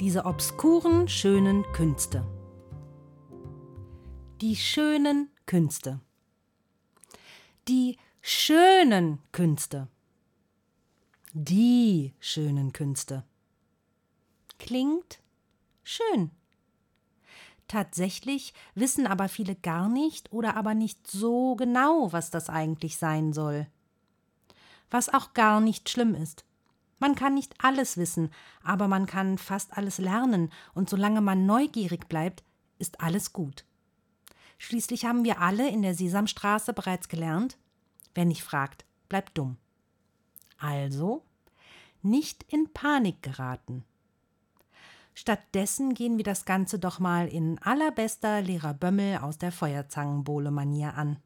Diese obskuren, schönen Künste. Die schönen Künste. Die schönen Künste. Die schönen Künste. Klingt schön. Tatsächlich wissen aber viele gar nicht oder aber nicht so genau, was das eigentlich sein soll. Was auch gar nicht schlimm ist. Man kann nicht alles wissen, aber man kann fast alles lernen, und solange man neugierig bleibt, ist alles gut. Schließlich haben wir alle in der Sesamstraße bereits gelernt, wer nicht fragt, bleibt dumm. Also nicht in Panik geraten. Stattdessen gehen wir das Ganze doch mal in allerbester Lehrer Bömmel aus der Feuerzangenbowle-Manier an.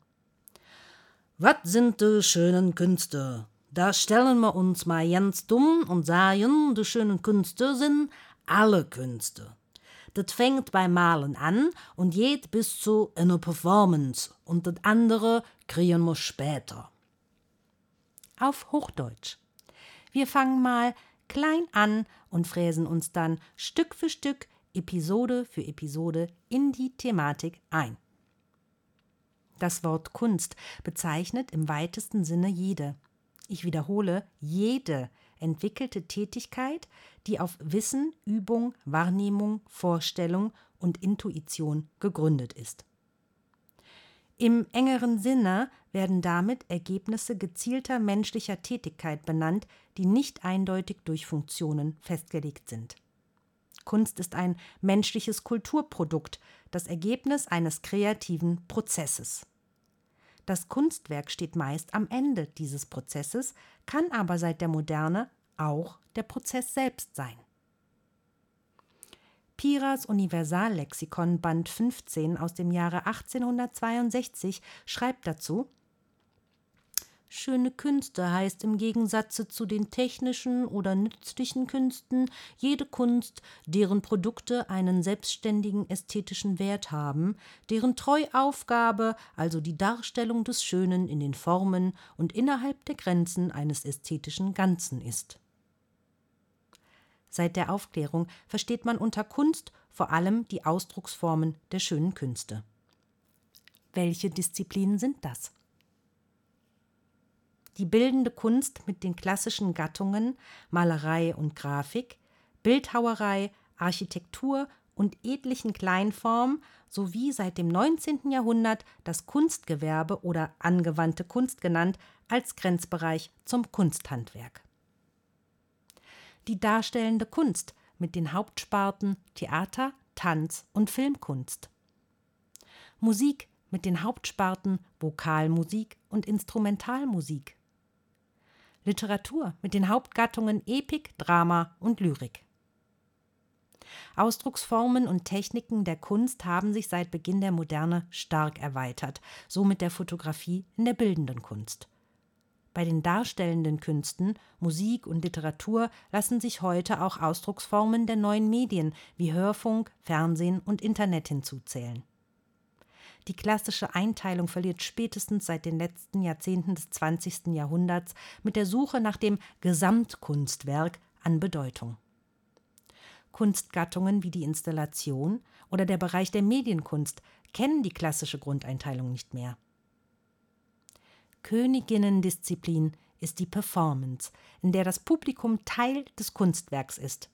Was sind die schönen Künste? Da stellen wir uns mal ganz dumm und sagen, die schönen Künste sind alle Künste. Das fängt beim Malen an und geht bis zu einer Performance und das andere kriegen wir später. Auf Hochdeutsch. Wir fangen mal klein an und fräsen uns dann Stück für Stück, Episode für Episode in die Thematik ein. Das Wort Kunst bezeichnet im weitesten Sinne jede, ich wiederhole, jede entwickelte Tätigkeit, die auf Wissen, Übung, Wahrnehmung, Vorstellung und Intuition gegründet ist. Im engeren Sinne werden damit Ergebnisse gezielter menschlicher Tätigkeit benannt, die nicht eindeutig durch Funktionen festgelegt sind. Kunst ist ein menschliches Kulturprodukt, das Ergebnis eines kreativen Prozesses. Das Kunstwerk steht meist am Ende dieses Prozesses, kann aber seit der Moderne auch der Prozess selbst sein. Piras Universallexikon Band 15 aus dem Jahre 1862 schreibt dazu Schöne Künste heißt im Gegensatze zu den technischen oder nützlichen Künsten jede Kunst, deren Produkte einen selbstständigen ästhetischen Wert haben, deren Treuaufgabe also die Darstellung des Schönen in den Formen und innerhalb der Grenzen eines ästhetischen Ganzen ist. Seit der Aufklärung versteht man unter Kunst vor allem die Ausdrucksformen der schönen Künste. Welche Disziplinen sind das? Die bildende Kunst mit den klassischen Gattungen Malerei und Grafik, Bildhauerei, Architektur und etlichen Kleinformen sowie seit dem 19. Jahrhundert das Kunstgewerbe oder angewandte Kunst genannt als Grenzbereich zum Kunsthandwerk. Die darstellende Kunst mit den Hauptsparten Theater, Tanz und Filmkunst. Musik mit den Hauptsparten Vokalmusik und Instrumentalmusik. Literatur mit den Hauptgattungen Epik, Drama und Lyrik. Ausdrucksformen und Techniken der Kunst haben sich seit Beginn der Moderne stark erweitert, so mit der Fotografie in der bildenden Kunst. Bei den darstellenden Künsten, Musik und Literatur lassen sich heute auch Ausdrucksformen der neuen Medien wie Hörfunk, Fernsehen und Internet hinzuzählen. Die klassische Einteilung verliert spätestens seit den letzten Jahrzehnten des 20. Jahrhunderts mit der Suche nach dem Gesamtkunstwerk an Bedeutung. Kunstgattungen wie die Installation oder der Bereich der Medienkunst kennen die klassische Grundeinteilung nicht mehr. Königinnendisziplin ist die Performance, in der das Publikum Teil des Kunstwerks ist.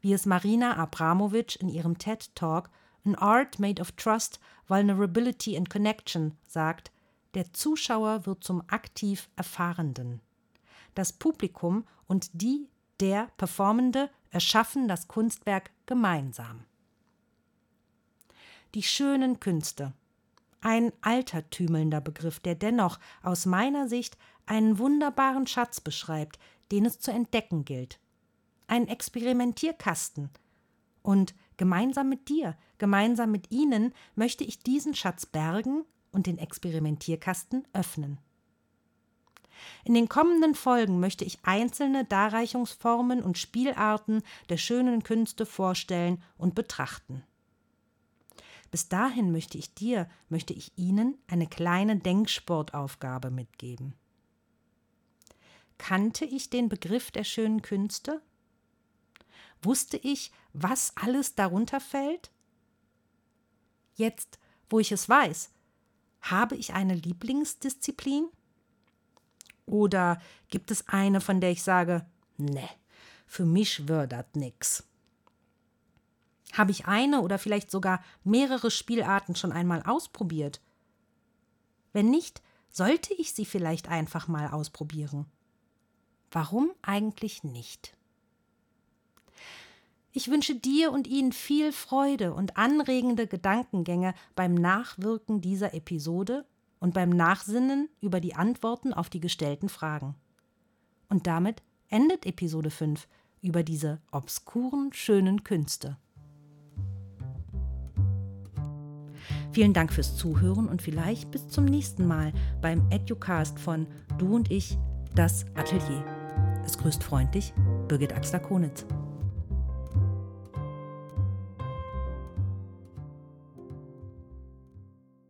Wie es Marina Abramovic in ihrem TED Talk An Art Made of Trust, Vulnerability and Connection sagt, der Zuschauer wird zum aktiv Erfahrenden. Das Publikum und die der Performende erschaffen das Kunstwerk gemeinsam. Die schönen Künste. Ein altertümelnder Begriff, der dennoch aus meiner Sicht einen wunderbaren Schatz beschreibt, den es zu entdecken gilt. Ein Experimentierkasten und Gemeinsam mit dir, gemeinsam mit Ihnen möchte ich diesen Schatz bergen und den Experimentierkasten öffnen. In den kommenden Folgen möchte ich einzelne Darreichungsformen und Spielarten der schönen Künste vorstellen und betrachten. Bis dahin möchte ich dir, möchte ich Ihnen eine kleine Denksportaufgabe mitgeben. Kannte ich den Begriff der schönen Künste? Wusste ich, was alles darunter fällt? Jetzt, wo ich es weiß, habe ich eine Lieblingsdisziplin? Oder gibt es eine, von der ich sage, ne, für mich wird nix? Habe ich eine oder vielleicht sogar mehrere Spielarten schon einmal ausprobiert? Wenn nicht, sollte ich sie vielleicht einfach mal ausprobieren. Warum eigentlich nicht? Ich wünsche dir und Ihnen viel Freude und anregende Gedankengänge beim Nachwirken dieser Episode und beim Nachsinnen über die Antworten auf die gestellten Fragen. Und damit endet Episode 5 über diese obskuren, schönen Künste. Vielen Dank fürs Zuhören und vielleicht bis zum nächsten Mal beim Educast von Du und ich, das Atelier. Es grüßt freundlich Birgit Axler-Konitz.